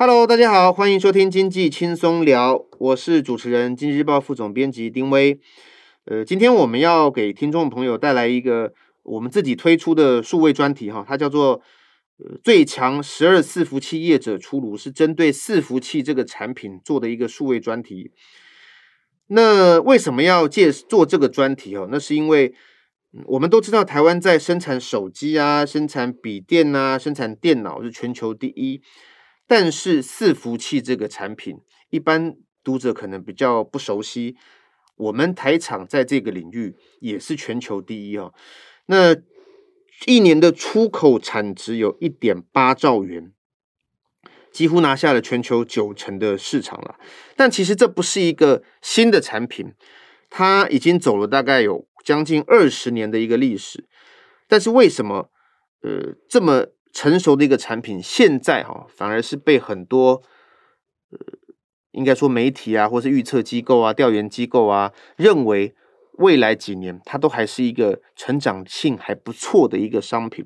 Hello，大家好，欢迎收听经济轻松聊，我是主持人经济日报副总编辑丁威。呃，今天我们要给听众朋友带来一个我们自己推出的数位专题哈，它叫做最强十二伺服器业者出炉，是针对伺服器这个产品做的一个数位专题。那为什么要借做这个专题哦？那是因为我们都知道台湾在生产手机啊、生产笔电啊、生产电脑是全球第一。但是伺服器这个产品，一般读者可能比较不熟悉。我们台厂在这个领域也是全球第一哦。那一年的出口产值有一点八兆元，几乎拿下了全球九成的市场了。但其实这不是一个新的产品，它已经走了大概有将近二十年的一个历史。但是为什么呃这么？成熟的一个产品，现在哈反而是被很多呃，应该说媒体啊，或是预测机构啊、调研机构啊，认为未来几年它都还是一个成长性还不错的一个商品。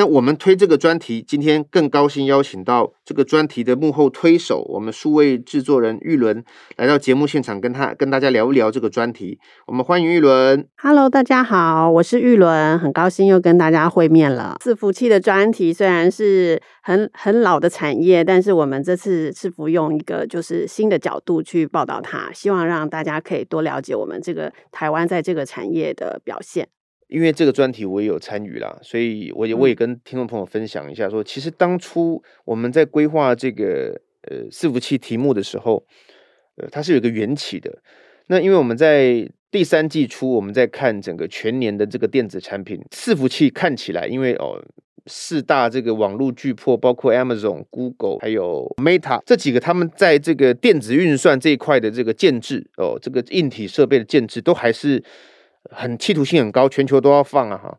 那我们推这个专题，今天更高兴邀请到这个专题的幕后推手，我们数位制作人玉伦来到节目现场，跟他跟大家聊一聊这个专题。我们欢迎玉伦。Hello，大家好，我是玉伦，很高兴又跟大家会面了。伺服器的专题虽然是很很老的产业，但是我们这次是不用一个就是新的角度去报道它，希望让大家可以多了解我们这个台湾在这个产业的表现。因为这个专题我也有参与啦，所以我也我也跟听众朋友分享一下说，说其实当初我们在规划这个呃伺服器题目的时候，呃它是有一个缘起的。那因为我们在第三季初，我们在看整个全年的这个电子产品伺服器，看起来因为哦四大这个网络巨破，包括 Amazon、Google 还有 Meta 这几个，他们在这个电子运算这一块的这个建制哦，这个硬体设备的建制都还是。很企图性很高，全球都要放啊哈。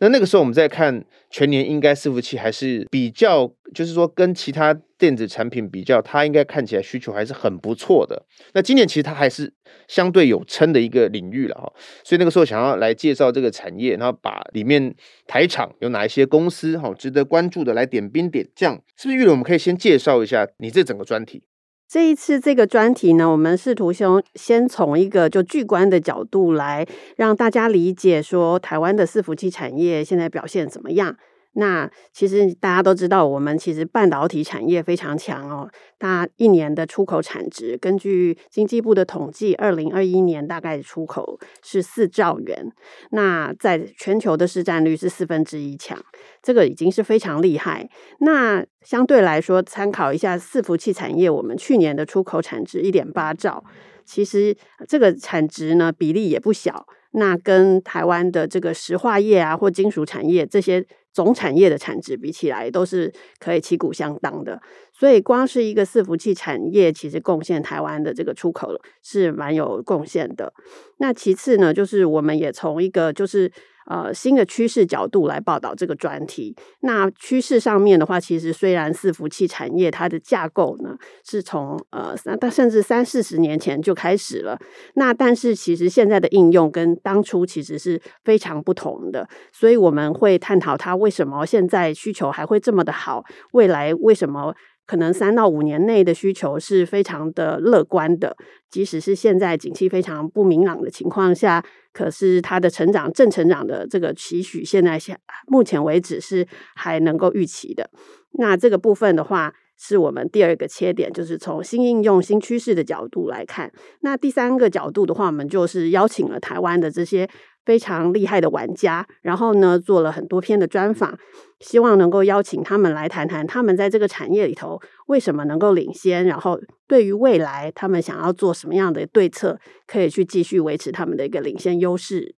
那那个时候我们在看全年，应该伺服器还是比较，就是说跟其他电子产品比较，它应该看起来需求还是很不错的。那今年其实它还是相对有撑的一个领域了哈。所以那个时候想要来介绍这个产业，然后把里面台厂有哪一些公司哈值得关注的来点兵点将，是不是？玉伦，我们可以先介绍一下你这整个专题。这一次这个专题呢，我们试图先先从一个就巨观的角度来让大家理解说，台湾的伺服器产业现在表现怎么样。那其实大家都知道，我们其实半导体产业非常强哦。它一年的出口产值，根据经济部的统计，二零二一年大概出口是四兆元。那在全球的市占率是四分之一强，这个已经是非常厉害。那相对来说，参考一下伺服器产业，我们去年的出口产值一点八兆，其实这个产值呢比例也不小。那跟台湾的这个石化业啊，或金属产业这些总产业的产值比起来，都是可以旗鼓相当的。所以，光是一个伺服器产业，其实贡献台湾的这个出口是蛮有贡献的。那其次呢，就是我们也从一个就是。呃，新的趋势角度来报道这个专题。那趋势上面的话，其实虽然伺服器产业它的架构呢是从呃三，但甚至三四十年前就开始了。那但是其实现在的应用跟当初其实是非常不同的。所以我们会探讨它为什么现在需求还会这么的好，未来为什么？可能三到五年内的需求是非常的乐观的，即使是现在景气非常不明朗的情况下，可是它的成长正成长的这个期许，现在现目前为止是还能够预期的。那这个部分的话，是我们第二个切点，就是从新应用、新趋势的角度来看。那第三个角度的话，我们就是邀请了台湾的这些。非常厉害的玩家，然后呢，做了很多篇的专访，希望能够邀请他们来谈谈他们在这个产业里头为什么能够领先，然后对于未来他们想要做什么样的对策，可以去继续维持他们的一个领先优势。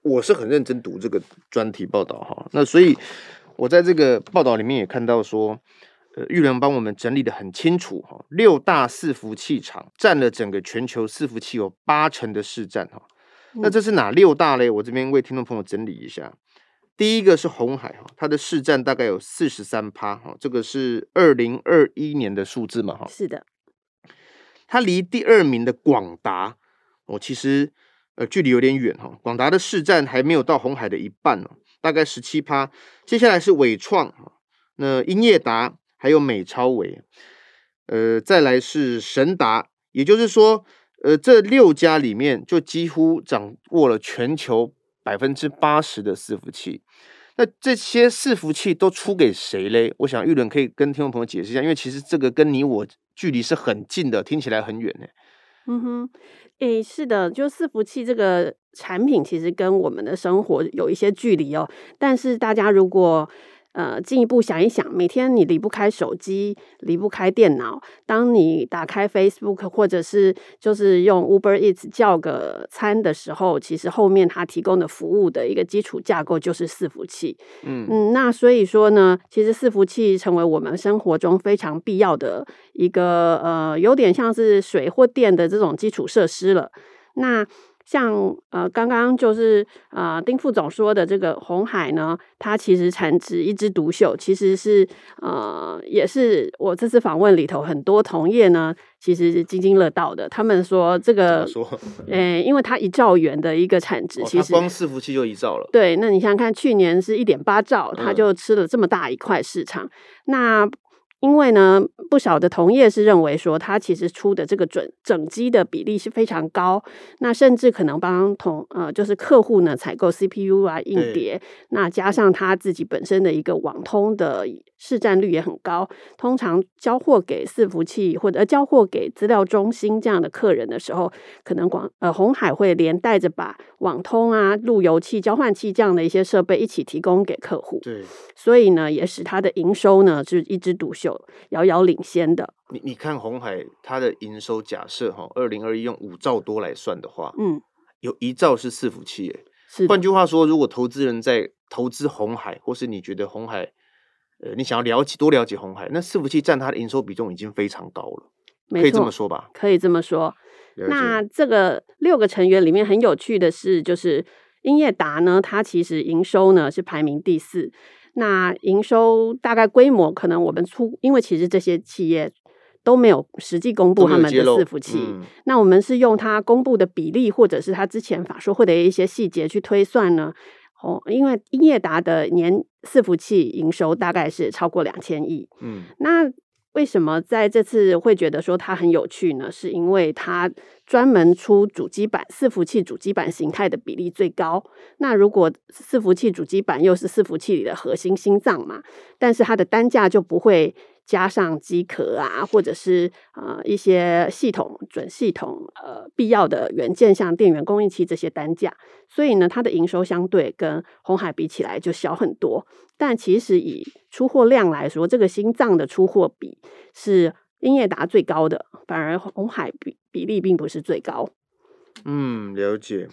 我是很认真读这个专题报道哈，那所以我在这个报道里面也看到说，呃，玉良帮我们整理的很清楚哈，六大伺服器厂占了整个全球伺服器有八成的市占哈。那这是哪六大嘞？我这边为听众朋友整理一下。第一个是红海哈，它的市占大概有四十三趴哈，这个是二零二一年的数字嘛哈。是的，它离第二名的广达哦，其实呃距离有点远哈。广达的市占还没有到红海的一半哦，大概十七趴。接下来是伟创，那英业达还有美超微，呃，再来是神达，也就是说，呃，这六家里面就几乎掌握了全球百分之八十的伺服器。那这些伺服器都出给谁嘞？我想玉伦可以跟听众朋友解释一下，因为其实这个跟你我距离是很近的，听起来很远呢。嗯哼，诶，是的，就伺服器这个产品其实跟我们的生活有一些距离哦。但是大家如果呃，进一步想一想，每天你离不开手机，离不开电脑。当你打开 Facebook 或者是就是用 Uber Eats 叫个餐的时候，其实后面它提供的服务的一个基础架构就是伺服器。嗯嗯，那所以说呢，其实伺服器成为我们生活中非常必要的一个呃，有点像是水或电的这种基础设施了。那像呃，刚刚就是呃，丁副总说的这个红海呢，它其实产值一枝独秀，其实是呃，也是我这次访问里头很多同业呢，其实是津津乐道的。他们说这个，说，诶，因为它一兆元的一个产值，其实、哦、光伺服器就一兆了。对，那你想想看，去年是一点八兆，它就吃了这么大一块市场，嗯、那。因为呢，不少的同业是认为说，它其实出的这个准整机的比例是非常高，那甚至可能帮同呃，就是客户呢采购 CPU 啊、硬碟，那加上它自己本身的一个网通的市占率也很高。通常交货给伺服器或者、呃、交货给资料中心这样的客人的时候，可能广呃红海会连带着把网通啊、路由器、交换器这样的一些设备一起提供给客户。对，所以呢，也使它的营收呢是一枝独秀。遥遥领先的，你你看红海它的营收假设哈，二零二一用五兆多来算的话，嗯，有一兆是伺服器，哎，是。换句话说，如果投资人在投资红海，或是你觉得红海，呃，你想要了解多了解红海，那伺服器占它的营收比重已经非常高了，可以这么说吧？可以这么说。那这个六个成员里面很有趣的是，就是英业达呢，它其实营收呢是排名第四。那营收大概规模可能我们出，因为其实这些企业都没有实际公布他们的伺服器，嗯、那我们是用它公布的比例，或者是它之前法说会的一些细节去推算呢。哦，因为英业达的年伺服器营收大概是超过两千亿，嗯，那。为什么在这次会觉得说它很有趣呢？是因为它专门出主机板伺服器主机板形态的比例最高。那如果伺服器主机板又是伺服器里的核心心脏嘛，但是它的单价就不会。加上机壳啊，或者是呃一些系统准系统呃必要的元件，像电源供应器这些单价，所以呢，它的营收相对跟红海比起来就小很多。但其实以出货量来说，这个心脏的出货比是英业达最高的，反而红海比比例并不是最高。嗯，了解。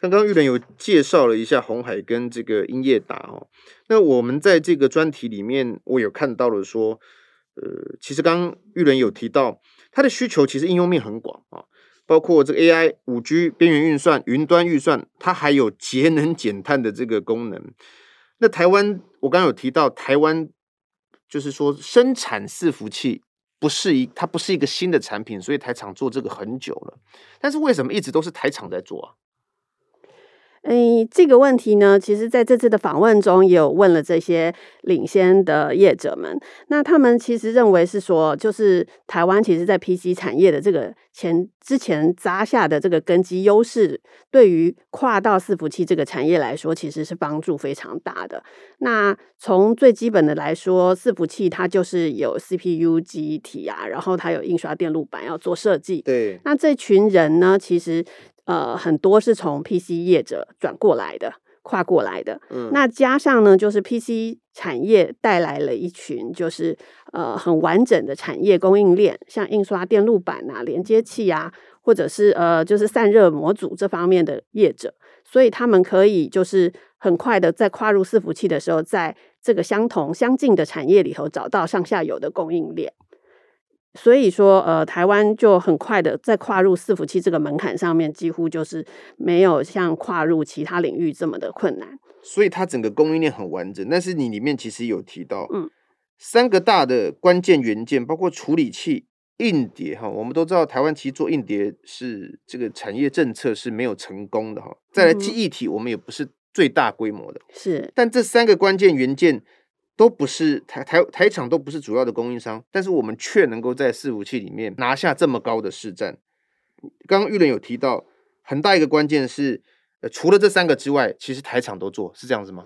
刚刚玉伦有介绍了一下红海跟这个英业达哦，那我们在这个专题里面，我有看到了说。呃，其实刚刚玉伦有提到，它的需求其实应用面很广啊，包括这个 AI、五 G、边缘运算、云端预算，它还有节能减碳的这个功能。那台湾，我刚刚有提到，台湾就是说生产伺服器不是一，它不是一个新的产品，所以台厂做这个很久了。但是为什么一直都是台厂在做啊？哎，这个问题呢，其实在这次的访问中也有问了这些领先的业者们。那他们其实认为是说，就是台湾其实在 PC 产业的这个前之前扎下的这个根基优势，对于跨到伺服器这个产业来说，其实是帮助非常大的。那从最基本的来说，伺服器它就是有 CPU 机体啊，然后它有印刷电路板要做设计。对，那这群人呢，其实。呃，很多是从 PC 业者转过来的，跨过来的。嗯，那加上呢，就是 PC 产业带来了一群，就是呃很完整的产业供应链，像印刷电路板啊、连接器啊，或者是呃就是散热模组这方面的业者，所以他们可以就是很快的在跨入伺服器的时候，在这个相同相近的产业里头找到上下游的供应链。所以说，呃，台湾就很快的在跨入伺服器这个门槛上面，几乎就是没有像跨入其他领域这么的困难。所以它整个供应链很完整。但是你里面其实有提到，嗯，三个大的关键元件，包括处理器、硬碟，哈，我们都知道台湾其实做硬碟是这个产业政策是没有成功的，哈。再来记忆体，我们也不是最大规模的，是。但这三个关键元件都不是台台台厂都不是主要的供应商，但是我们却能够在伺服器里面拿下这么高的市占。刚刚玉伦有提到，很大一个关键是，呃，除了这三个之外，其实台厂都做，是这样子吗？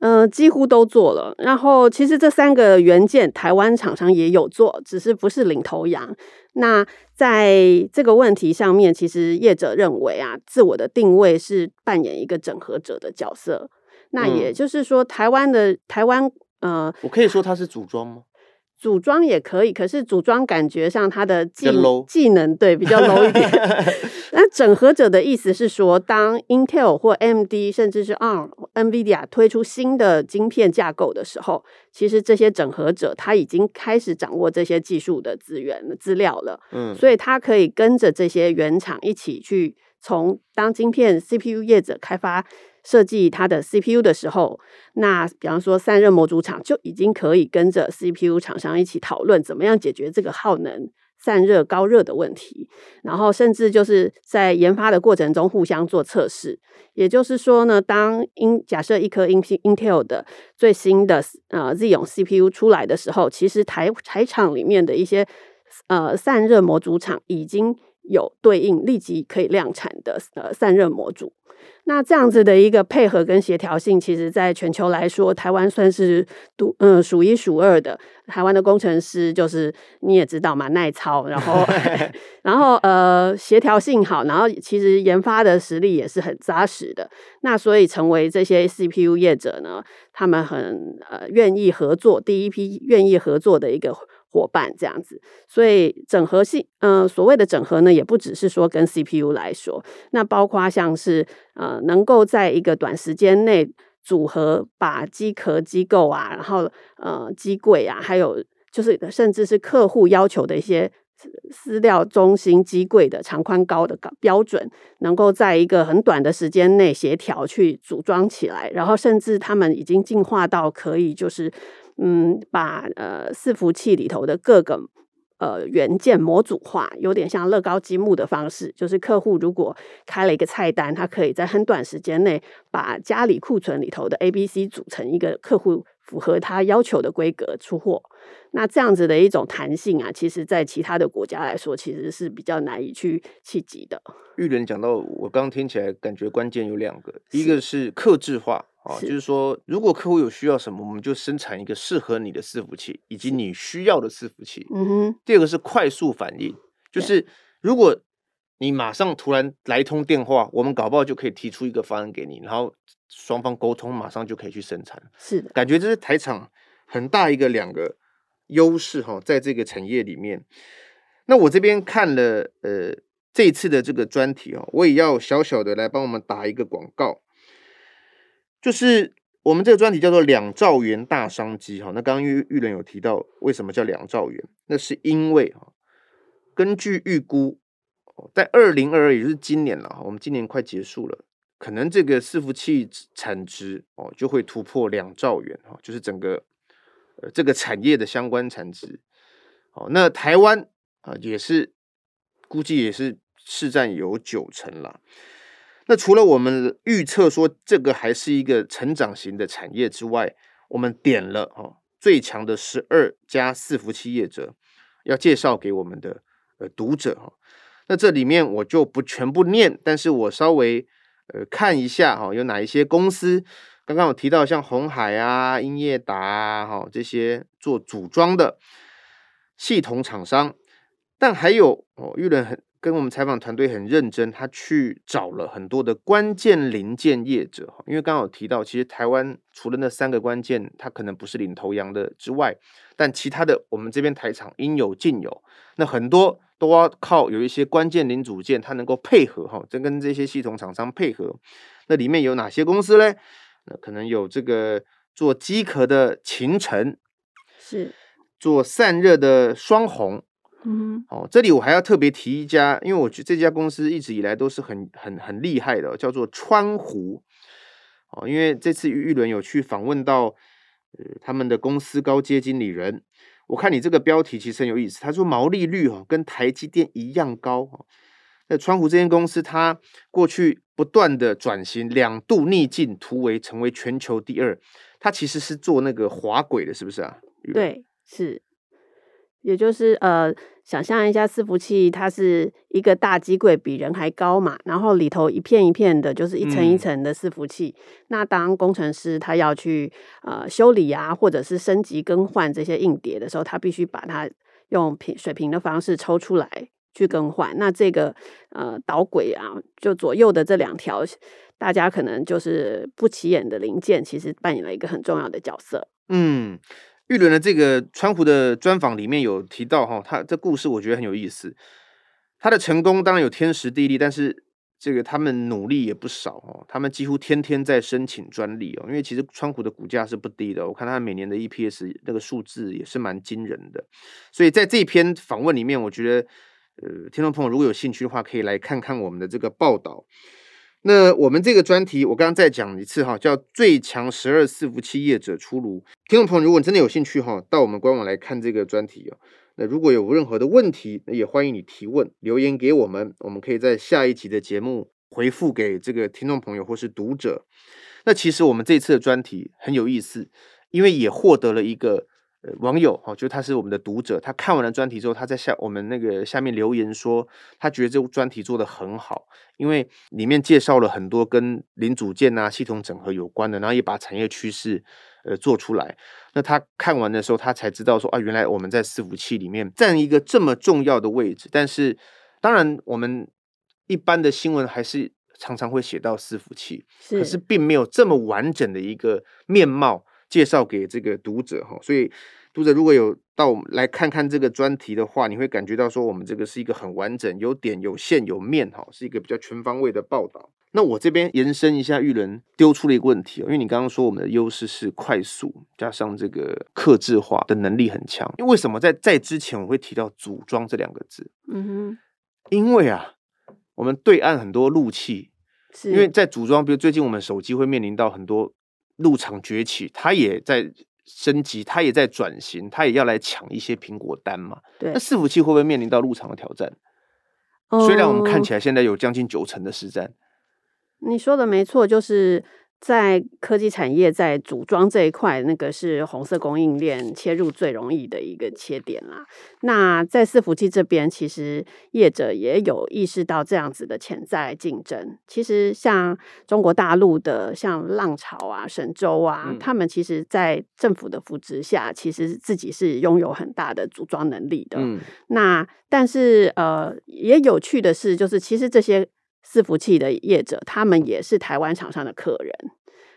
嗯、呃，几乎都做了。然后，其实这三个元件，台湾厂商也有做，只是不是领头羊。那在这个问题上面，其实业者认为啊，自我的定位是扮演一个整合者的角色。那也就是说，台湾的台湾，呃，我可以说它是组装吗？组装也可以，可是组装感觉上它的技技能对比较 low 一点。那整合者的意思是说，当 Intel 或 AMD 甚至是 ARM、NVIDIA 推出新的晶片架构的时候，其实这些整合者他已经开始掌握这些技术的资源资料了。嗯，所以他可以跟着这些原厂一起去从当晶片 CPU 业者开发。设计它的 CPU 的时候，那比方说散热模组厂就已经可以跟着 CPU 厂商一起讨论怎么样解决这个耗能、散热、高热的问题，然后甚至就是在研发的过程中互相做测试。也就是说呢，当因假设一颗 Intel 的最新的呃 Xeon CPU 出来的时候，其实台台厂里面的一些呃散热模组厂已经有对应立即可以量产的呃散热模组。那这样子的一个配合跟协调性，其实在全球来说，台湾算是独嗯数一数二的。台湾的工程师就是你也知道嘛，耐操，然后 然后呃协调性好，然后其实研发的实力也是很扎实的。那所以成为这些 CPU 业者呢，他们很呃愿意合作，第一批愿意合作的一个。伙伴这样子，所以整合性，呃，所谓的整合呢，也不只是说跟 CPU 来说，那包括像是呃，能够在一个短时间内组合，把机壳、机构啊，然后呃，机柜啊，还有就是甚至是客户要求的一些资料中心机柜的长宽高的标准，能够在一个很短的时间内协调去组装起来，然后甚至他们已经进化到可以就是。嗯，把呃伺服器里头的各个呃元件模组化，有点像乐高积木的方式。就是客户如果开了一个菜单，他可以在很短时间内把家里库存里头的 A、B、C 组成一个客户符合他要求的规格出货。那这样子的一种弹性啊，其实在其他的国家来说，其实是比较难以去企及的。玉莲讲到，我刚刚听起来感觉关键有两个，一个是克制化。啊，就是说，如果客户有需要什么，我们就生产一个适合你的伺服器，以及你需要的伺服器。嗯哼。第二个是快速反应，就是如果你马上突然来通电话，我们搞不好就可以提出一个方案给你，然后双方沟通，马上就可以去生产。是的，感觉这是台厂很大一个两个优势哈，在这个产业里面。那我这边看了呃这一次的这个专题哦，我也要小小的来帮我们打一个广告。就是我们这个专题叫做两兆元大商机哈，那刚刚玉玉伦有提到为什么叫两兆元，那是因为哈，根据预估，在二零二二也就是今年了，我们今年快结束了，可能这个伺服器产值哦就会突破两兆元哈，就是整个呃这个产业的相关产值，哦，那台湾啊也是估计也是市占有九成了。那除了我们预测说这个还是一个成长型的产业之外，我们点了哦最强的十二家伺服器业者，要介绍给我们的呃读者哈。那这里面我就不全部念，但是我稍微呃看一下哈，有哪一些公司？刚刚我提到像鸿海啊、英业达啊哈这些做组装的系统厂商，但还有哦，玉伦很。跟我们采访团队很认真，他去找了很多的关键零件业者，因为刚刚有提到，其实台湾除了那三个关键，它可能不是领头羊的之外，但其他的我们这边台厂应有尽有，那很多都要靠有一些关键零组件，它能够配合哈，这跟这些系统厂商配合，那里面有哪些公司嘞？那可能有这个做机壳的秦晨，是做散热的双鸿。嗯，哦，这里我还要特别提一家，因为我觉得这家公司一直以来都是很很很厉害的，叫做川湖。哦，因为这次玉伦有去访问到，呃，他们的公司高阶经理人，我看你这个标题其实很有意思，他说毛利率哦跟台积电一样高，那川湖这间公司，它过去不断的转型，两度逆境突围，成为全球第二。它其实是做那个滑轨的，是不是啊？对，是。也就是呃，想象一下伺服器，它是一个大机柜，比人还高嘛，然后里头一片一片的，就是一层一层的伺服器。嗯、那当工程师他要去呃修理啊，或者是升级更换这些硬碟的时候，他必须把它用平水平的方式抽出来去更换。那这个呃导轨啊，就左右的这两条，大家可能就是不起眼的零件，其实扮演了一个很重要的角色。嗯。玉伦的这个川湖的专访里面有提到哈，他这故事我觉得很有意思。他的成功当然有天时地利，但是这个他们努力也不少哦。他们几乎天天在申请专利哦，因为其实川湖的股价是不低的，我看他每年的 EPS 那个数字也是蛮惊人的。所以在这篇访问里面，我觉得呃，听众朋友如果有兴趣的话，可以来看看我们的这个报道。那我们这个专题，我刚刚再讲一次哈，叫“最强十二伺服器业者出炉”。听众朋友，如果你真的有兴趣哈，到我们官网来看这个专题哦。那如果有任何的问题，那也欢迎你提问留言给我们，我们可以在下一集的节目回复给这个听众朋友或是读者。那其实我们这次的专题很有意思，因为也获得了一个。呃，网友哈，就他是我们的读者，他看完了专题之后，他在下我们那个下面留言说，他觉得这部专题做得很好，因为里面介绍了很多跟零组件啊、系统整合有关的，然后也把产业趋势呃做出来。那他看完的时候，他才知道说啊，原来我们在伺服器里面占一个这么重要的位置。但是，当然我们一般的新闻还是常常会写到伺服器，是可是并没有这么完整的一个面貌。介绍给这个读者哈，所以读者如果有到我们来看看这个专题的话，你会感觉到说我们这个是一个很完整、有点、有线、有面哈，是一个比较全方位的报道。那我这边延伸一下，玉伦丢出了一个问题，因为你刚刚说我们的优势是快速加上这个克制化的能力很强，因为为什么在在之前我会提到组装这两个字？嗯哼，因为啊，我们对岸很多路器，是因为在组装，比如最近我们手机会面临到很多。入场崛起，它也在升级，它也在转型，它也要来抢一些苹果单嘛。对，那伺服器会不会面临到入场的挑战？嗯，虽然我们看起来现在有将近九成的实战。你说的没错，就是。在科技产业，在组装这一块，那个是红色供应链切入最容易的一个切点啦。那在伺服器这边，其实业者也有意识到这样子的潜在竞争。其实像中国大陆的，像浪潮啊、神州啊，嗯、他们其实，在政府的扶持下，其实自己是拥有很大的组装能力的。嗯、那但是呃，也有趣的是，就是其实这些。伺服器的业者，他们也是台湾厂商的客人。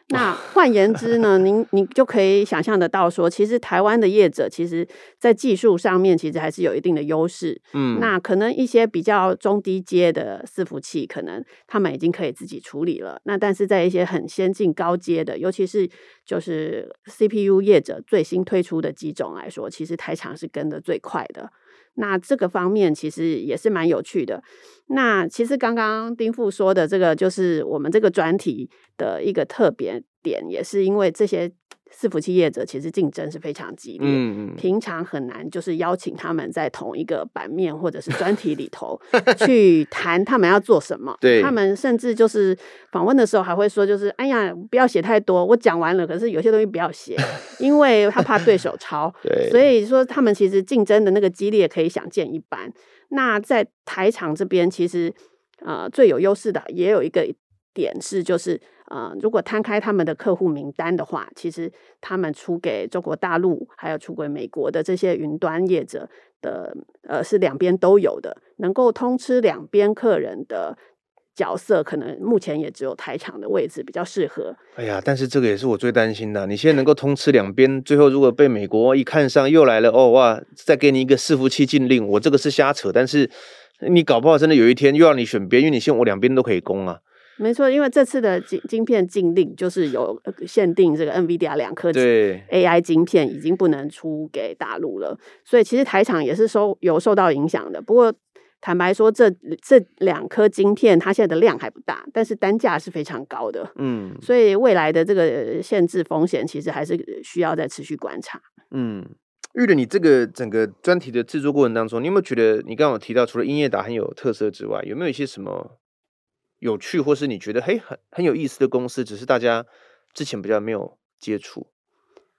那换言之呢，您你就可以想象得到说，其实台湾的业者，其实在技术上面其实还是有一定的优势。嗯，那可能一些比较中低阶的伺服器，可能他们已经可以自己处理了。那但是在一些很先进高阶的，尤其是就是 CPU 业者最新推出的几种来说，其实台厂是跟的最快的。那这个方面其实也是蛮有趣的。那其实刚刚丁富说的这个，就是我们这个专题的一个特别点，也是因为这些。伺服器业者其实竞争是非常激烈，平常很难就是邀请他们在同一个版面或者是专题里头去 谈他们要做什么。对，他们甚至就是访问的时候还会说，就是哎呀，不要写太多，我讲完了，可是有些东西不要写，因为他怕对手抄。对，所以说他们其实竞争的那个激烈可以想见一斑。那在台厂这边，其实呃最有优势的也有一个点是就是。呃，如果摊开他们的客户名单的话，其实他们出给中国大陆，还有出给美国的这些云端业者的，呃，是两边都有的，能够通吃两边客人的角色，可能目前也只有台厂的位置比较适合。哎呀，但是这个也是我最担心的。你现在能够通吃两边，最后如果被美国一看上，又来了，哦哇，再给你一个伺服器禁令，我这个是瞎扯。但是你搞不好真的有一天又要你选边，因为你现在我两边都可以攻啊。没错，因为这次的晶晶片禁令就是有限定，这个 NVIDIA 两颗 AI 晶片已经不能出给大陆了，所以其实台厂也是受有受到影响的。不过坦白说，这这两颗晶片它现在的量还不大，但是单价是非常高的。嗯，所以未来的这个限制风险其实还是需要再持续观察。嗯，玉伦，你这个整个专题的制作过程当中，你有没有觉得你刚刚有提到，除了英业达很有特色之外，有没有一些什么有趣，或是你觉得嘿很很有意思的公司，只是大家之前比较没有接触？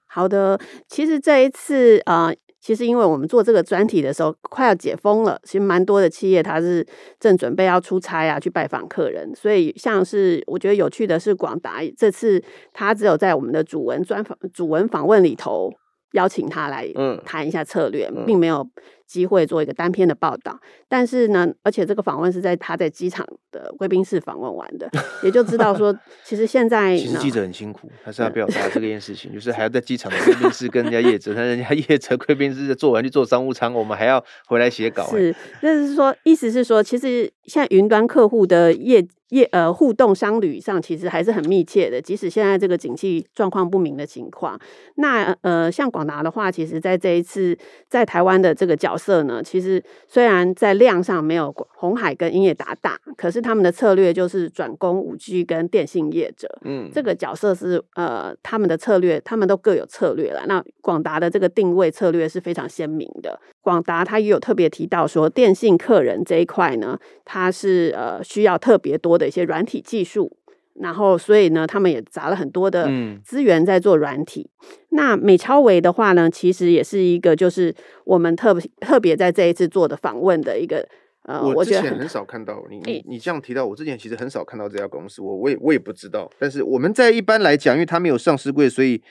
好的，其实这一次啊。呃其实，因为我们做这个专题的时候快要解封了，其实蛮多的企业它是正准备要出差啊，去拜访客人。所以，像是我觉得有趣的是，广达这次他只有在我们的主文专访、主文访问里头邀请他来谈一下策略，嗯、并没有。机会做一个单篇的报道，但是呢，而且这个访问是在他在机场的贵宾室访问完的，也就知道说，其实现在其实记者很辛苦，他是要表达这件事情，就是还要在机场的贵宾室跟人家业者，但人家业者贵宾室做完去做商务舱，我们还要回来写稿。是，就是说，意思是说，其实现在云端客户的业。业呃互动商旅上其实还是很密切的，即使现在这个景气状况不明的情况，那呃像广达的话，其实在这一次在台湾的这个角色呢，其实虽然在量上没有红海跟英业达大，可是他们的策略就是转攻五 G 跟电信业者，嗯，这个角色是呃他们的策略，他们都各有策略了。那广达的这个定位策略是非常鲜明的。广达他也有特别提到说，电信客人这一块呢，它是呃需要特别多的一些软体技术，然后所以呢，他们也砸了很多的资源在做软体。嗯、那美超维的话呢，其实也是一个就是我们特别特别在这一次做的访问的一个呃，我之前很，很少看到你你你这样提到，我之前其实很少看到这家公司，我我也我也不知道。但是我们在一般来讲，因为它没有上市柜，所以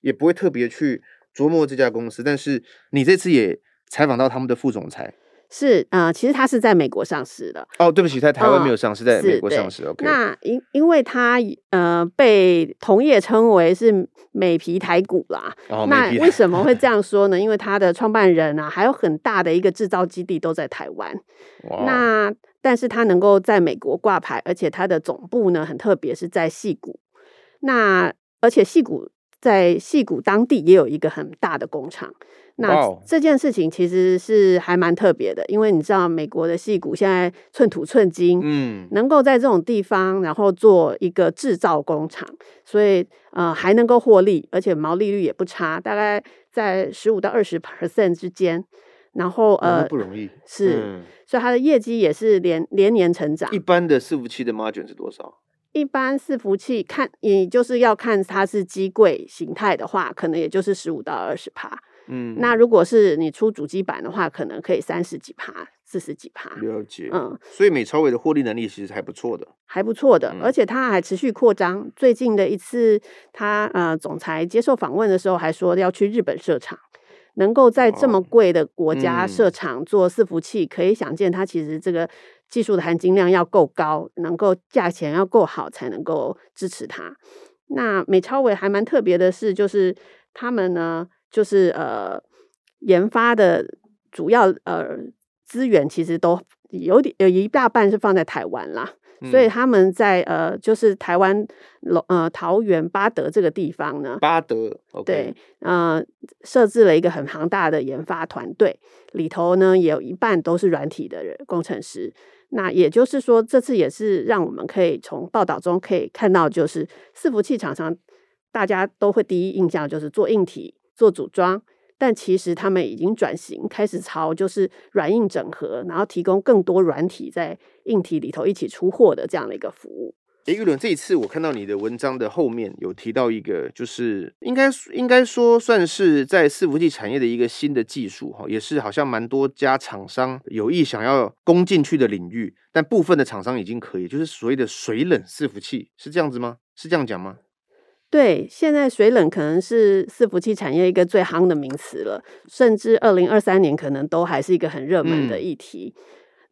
也不会特别去琢磨这家公司。但是你这次也。采访到他们的副总裁是呃，其实它是在美国上市的哦。对不起，在台湾没有上市，呃、在美国上市。OK，那因因为它呃被同业称为是美皮台股啦。哦、那为什么会这样说呢？因为它的创办人啊，还有很大的一个制造基地都在台湾。哇那但是它能够在美国挂牌，而且它的总部呢很特别，是在矽谷。那而且矽谷在矽谷当地也有一个很大的工厂。那这件事情其实是还蛮特别的，因为你知道美国的戏骨现在寸土寸金，嗯，能够在这种地方然后做一个制造工厂，所以呃还能够获利，而且毛利率也不差，大概在十五到二十 percent 之间。然后呃不容易是，嗯、所以它的业绩也是连连年成长。一般的伺服器的 margin 是多少？一般伺服器看，你就是要看它是机柜形态的话，可能也就是十五到二十趴。嗯，那如果是你出主机版的话，可能可以三十几趴、四十几趴。了解，嗯，所以美超伟的获利能力其实还不错的，还不错的，嗯、而且它还持续扩张。最近的一次，他呃总裁接受访问的时候还说要去日本设厂，能够在这么贵的国家设厂做伺服器，哦嗯、可以想见它其实这个技术的含金量要够高，能够价钱要够好，才能够支持它。那美超伟还蛮特别的是，就是他们呢。就是呃，研发的主要呃资源其实都有点有一大半是放在台湾啦，嗯、所以他们在呃就是台湾呃桃园巴德这个地方呢，巴德 okay. 对呃设置了一个很庞大的研发团队，里头呢也有一半都是软体的人工程师。那也就是说，这次也是让我们可以从报道中可以看到，就是伺服器厂商大家都会第一印象就是做硬体。做组装，但其实他们已经转型，开始朝就是软硬整合，然后提供更多软体在硬体里头一起出货的这样的一个服务。诶，玉伦，这一次我看到你的文章的后面有提到一个，就是应该应该说算是在伺服器产业的一个新的技术哈，也是好像蛮多家厂商有意想要攻进去的领域，但部分的厂商已经可以，就是所谓的水冷伺服器，是这样子吗？是这样讲吗？对，现在水冷可能是伺服器产业一个最夯的名词了，甚至二零二三年可能都还是一个很热门的议题。嗯、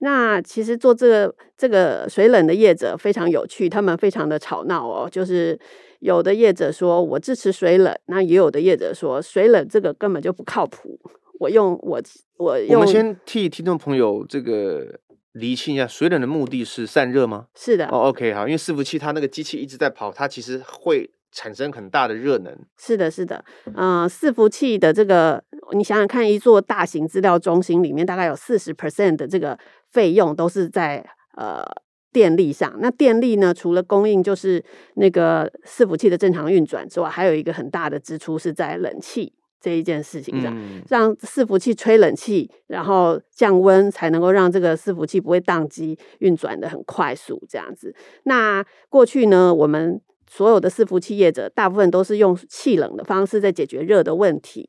那其实做这个这个水冷的业者非常有趣，他们非常的吵闹哦，就是有的业者说我支持水冷，那也有的业者说水冷这个根本就不靠谱。我用我我用，我们先替听众朋友这个厘清一下，水冷的目的是散热吗？是的。哦，OK，好，因为伺服器它那个机器一直在跑，它其实会。产生很大的热能，是的，是的，嗯、呃，伺服器的这个，你想想看，一座大型资料中心里面，大概有四十 percent 的这个费用都是在呃电力上。那电力呢，除了供应就是那个伺服器的正常运转之外，还有一个很大的支出是在冷气这一件事情上，嗯、让伺服器吹冷气，然后降温，才能够让这个伺服器不会宕机，运转的很快速这样子。那过去呢，我们所有的伺服器业者，大部分都是用气冷的方式在解决热的问题。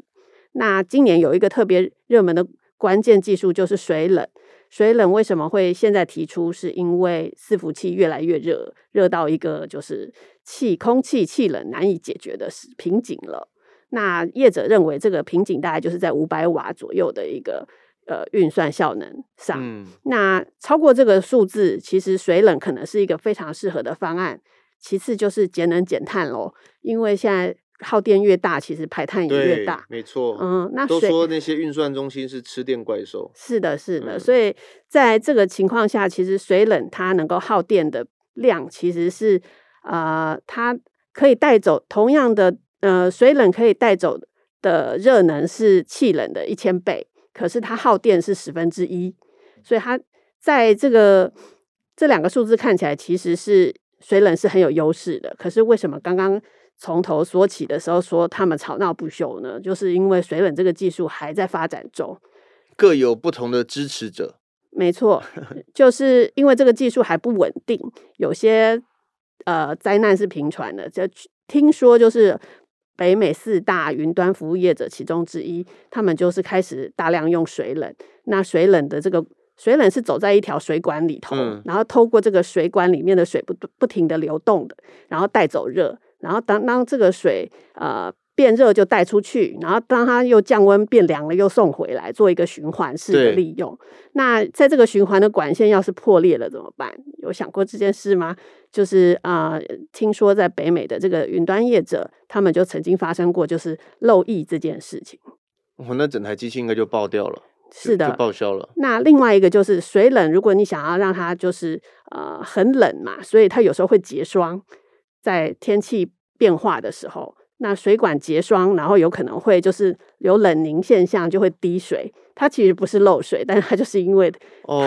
那今年有一个特别热门的关键技术，就是水冷。水冷为什么会现在提出？是因为伺服器越来越热，热到一个就是气空气气冷难以解决的瓶颈了。那业者认为这个瓶颈大概就是在五百瓦左右的一个呃运算效能上。嗯、那超过这个数字，其实水冷可能是一个非常适合的方案。其次就是节能减碳喽，因为现在。耗电越大，其实排碳也越大。没错，嗯，那都说那些运算中心是吃电怪兽。是的，是的。嗯、所以在这个情况下，其实水冷它能够耗电的量，其实是呃，它可以带走同样的呃，水冷可以带走的热能是气冷的一千倍，可是它耗电是十分之一。所以它在这个这两个数字看起来，其实是水冷是很有优势的。可是为什么刚刚？从头说起的时候，说他们吵闹不休呢，就是因为水冷这个技术还在发展中，各有不同的支持者。没错，就是因为这个技术还不稳定，有些呃灾难是频传的。这听说，就是北美四大云端服务业者其中之一，他们就是开始大量用水冷。那水冷的这个水冷是走在一条水管里头，嗯、然后透过这个水管里面的水不不停的流动的，然后带走热。然后当当这个水呃变热就带出去，然后当它又降温变凉了又送回来，做一个循环式的利用。那在这个循环的管线要是破裂了怎么办？有想过这件事吗？就是啊、呃，听说在北美的这个云端业者，他们就曾经发生过就是漏液这件事情。哦，那整台机器应该就爆掉了。是的，就报销了。那另外一个就是水冷，如果你想要让它就是呃很冷嘛，所以它有时候会结霜。在天气变化的时候，那水管结霜，然后有可能会就是有冷凝现象，就会滴水。它其实不是漏水，但是它就是因为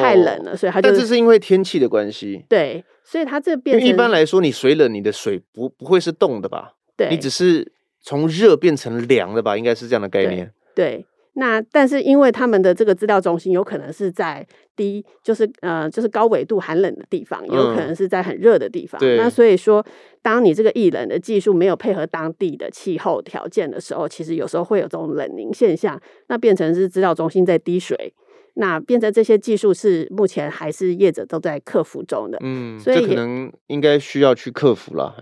太冷了，哦、所以它就。但这是因为天气的关系。对，所以它这变成。一般来说，你水冷，你的水不不会是冻的吧？对，你只是从热变成凉的吧？应该是这样的概念。对。对那但是因为他们的这个资料中心有可能是在低，就是呃就是高纬度寒冷的地方，也有可能是在很热的地方。嗯、那所以说，当你这个液冷的技术没有配合当地的气候条件的时候，其实有时候会有这种冷凝现象，那变成是资料中心在滴水，那变成这些技术是目前还是业者都在克服中的。嗯，所以可能应该需要去克服了。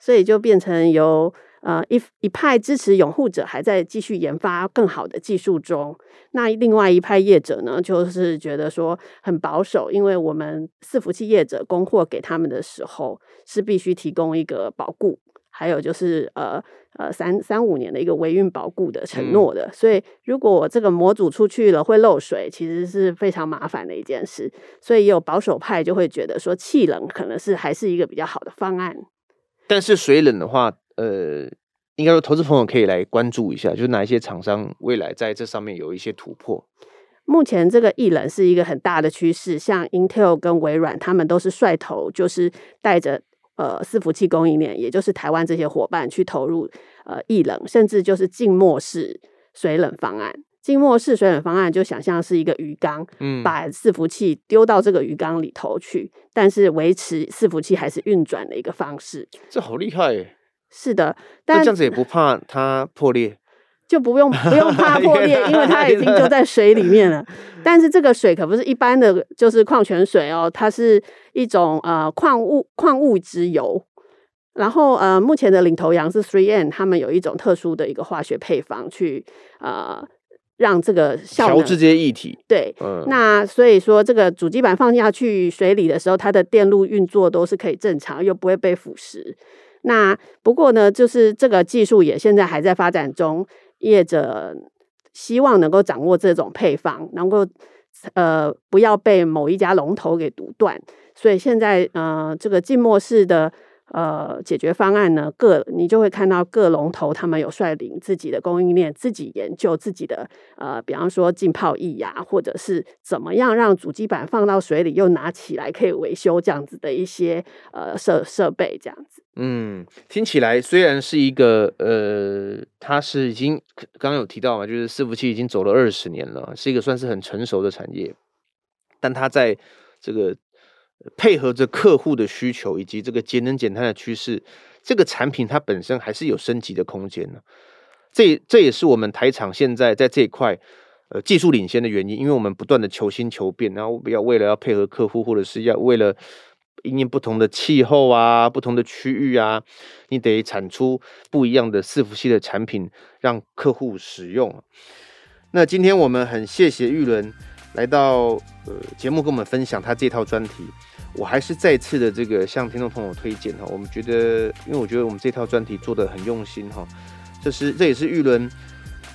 所以就变成由。呃，一一派支持拥护者还在继续研发更好的技术中，那另外一派业者呢，就是觉得说很保守，因为我们伺服器业者供货给他们的时候是必须提供一个保固，还有就是呃呃三三五年的一个维运保固的承诺的，嗯、所以如果我这个模组出去了会漏水，其实是非常麻烦的一件事，所以也有保守派就会觉得说气冷可能是还是一个比较好的方案，但是水冷的话。呃，应该说投资朋友可以来关注一下，就是哪一些厂商未来在这上面有一些突破。目前这个液冷是一个很大的趋势，像 Intel 跟微软，他们都是率头，就是带着呃伺服器供应链，也就是台湾这些伙伴去投入呃液冷，甚至就是静默式水冷方案。静默式水冷方案就想象是一个鱼缸，嗯，把伺服器丢到这个鱼缸里头去，但是维持伺服器还是运转的一个方式。这好厉害耶！是的，但这样子也不怕它破裂，就不用不用怕 破裂，因为它已经就在水里面了。但是这个水可不是一般的，就是矿泉水哦，它是一种呃矿物矿物质油。然后呃，目前的领头羊是 Three N，他们有一种特殊的一个化学配方去呃让这个效能调制这些液体。对，嗯、那所以说这个主机板放下去水里的时候，它的电路运作都是可以正常，又不会被腐蚀。那不过呢，就是这个技术也现在还在发展中，业者希望能够掌握这种配方，能够呃不要被某一家龙头给独断。所以现在呃这个静默式的呃解决方案呢，各你就会看到各龙头他们有率领自己的供应链，自己研究自己的呃，比方说浸泡液呀，或者是怎么样让主机板放到水里又拿起来可以维修这样子的一些呃设设备这样子。嗯，听起来虽然是一个呃，它是已经刚刚有提到嘛，就是伺服器已经走了二十年了，是一个算是很成熟的产业，但它在这个配合着客户的需求以及这个节能减碳的趋势，这个产品它本身还是有升级的空间呢。这这也是我们台厂现在在这一块呃技术领先的原因，因为我们不断的求新求变，然后要为了要配合客户，或者是要为了。因应不同的气候啊，不同的区域啊，你得产出不一样的伺服器的产品，让客户使用。那今天我们很谢谢玉伦来到呃节目，跟我们分享他这套专题。我还是再次的这个向听众朋友推荐哈，我们觉得，因为我觉得我们这套专题做的很用心哈，这是这也是玉伦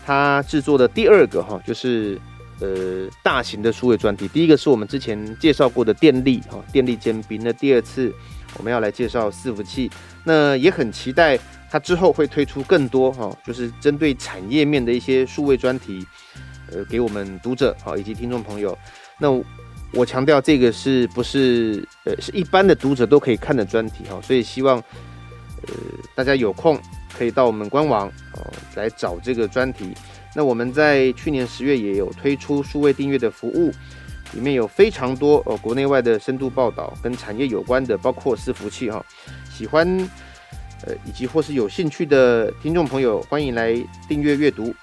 他制作的第二个哈，就是。呃，大型的数位专题，第一个是我们之前介绍过的电力哈，电力尖兵。那第二次我们要来介绍伺服器，那也很期待他之后会推出更多哈，就是针对产业面的一些数位专题，呃，给我们读者哈以及听众朋友。那我强调这个是不是呃是一般的读者都可以看的专题哈，所以希望呃大家有空可以到我们官网哦来找这个专题。那我们在去年十月也有推出数位订阅的服务，里面有非常多呃国内外的深度报道跟产业有关的，包括伺服器哈。喜欢呃以及或是有兴趣的听众朋友，欢迎来订阅阅读。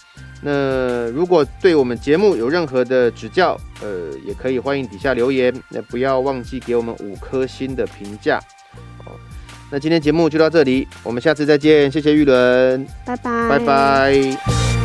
那如果对我们节目有任何的指教，呃，也可以欢迎底下留言。那不要忘记给我们五颗星的评价。哦，那今天节目就到这里，我们下次再见，谢谢玉伦，拜拜，拜拜。